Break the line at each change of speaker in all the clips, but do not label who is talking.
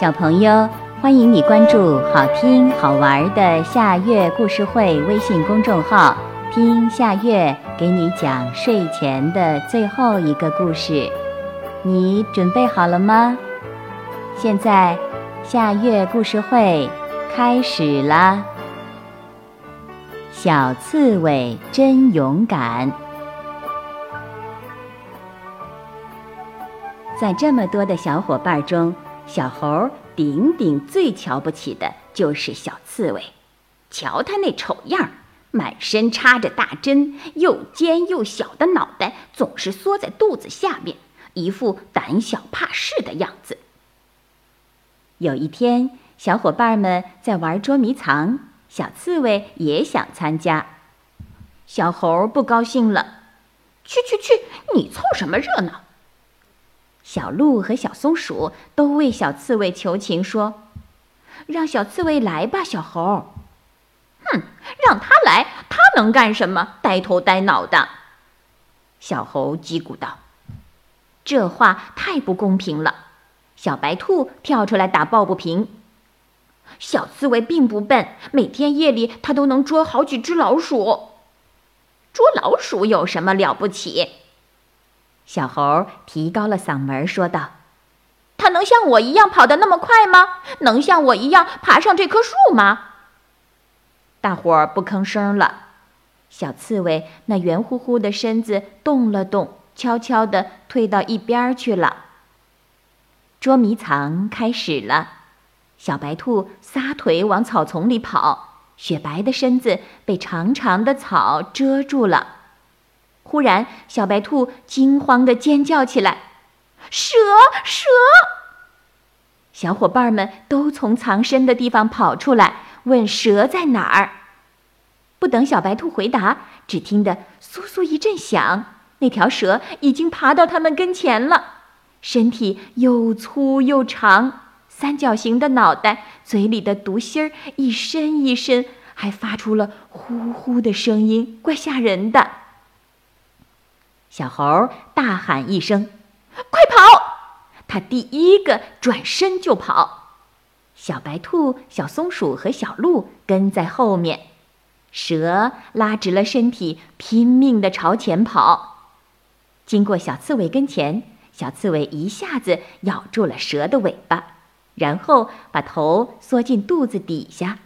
小朋友，欢迎你关注好听好玩的夏月故事会微信公众号，听夏月给你讲睡前的最后一个故事。你准备好了吗？现在，夏月故事会开始啦！小刺猬真勇敢，在这么多的小伙伴中。小猴顶顶最瞧不起的就是小刺猬，瞧他那丑样儿，满身插着大针，又尖又小的脑袋总是缩在肚子下面，一副胆小怕事的样子。有一天，小伙伴们在玩捉迷藏，小刺猬也想参加，小猴不高兴了：“去去去，你凑什么热闹？”小鹿和小松鼠都为小刺猬求情，说：“让小刺猬来吧，小猴。”“哼，让他来，他能干什么？呆头呆脑的。”小猴叽咕道：“这话太不公平了。”小白兔跳出来打抱不平：“小刺猬并不笨，每天夜里它都能捉好几只老鼠。捉老鼠有什么了不起？”小猴提高了嗓门说道：“它能像我一样跑得那么快吗？能像我一样爬上这棵树吗？”大伙儿不吭声了。小刺猬那圆乎乎的身子动了动，悄悄地退到一边去了。捉迷藏开始了，小白兔撒腿往草丛里跑，雪白的身子被长长的草遮住了。忽然，小白兔惊慌地尖叫起来：“蛇！蛇！”小伙伴们都从藏身的地方跑出来，问：“蛇在哪儿？”不等小白兔回答，只听得“簌簌”一阵响，那条蛇已经爬到他们跟前了，身体又粗又长，三角形的脑袋，嘴里的毒芯儿一伸一伸，还发出了呼呼的声音，怪吓人的。小猴大喊一声：“快跑！”他第一个转身就跑。小白兔、小松鼠和小鹿跟在后面。蛇拉直了身体，拼命地朝前跑。经过小刺猬跟前，小刺猬一下子咬住了蛇的尾巴，然后把头缩进肚子底下。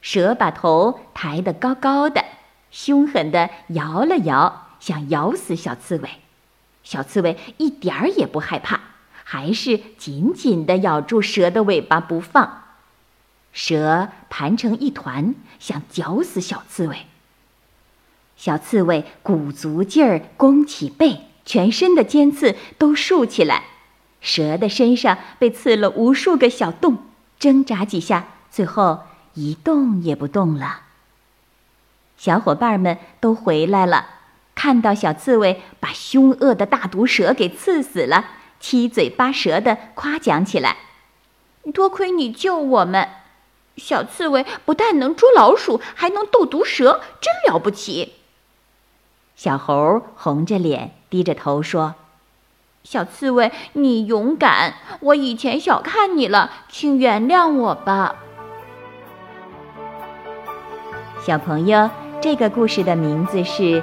蛇把头抬得高高的，凶狠地摇了摇。想咬死小刺猬，小刺猬一点儿也不害怕，还是紧紧地咬住蛇的尾巴不放。蛇盘成一团，想绞死小刺猬。小刺猬鼓足劲儿，弓起背，全身的尖刺都竖起来，蛇的身上被刺了无数个小洞，挣扎几下，最后一动也不动了。小伙伴们都回来了。看到小刺猬把凶恶的大毒蛇给刺死了，七嘴八舌的夸奖起来：“多亏你救我们！小刺猬不但能捉老鼠，还能斗毒蛇，真了不起！”小猴红着脸，低着头说：“小刺猬，你勇敢，我以前小看你了，请原谅我吧。”小朋友，这个故事的名字是。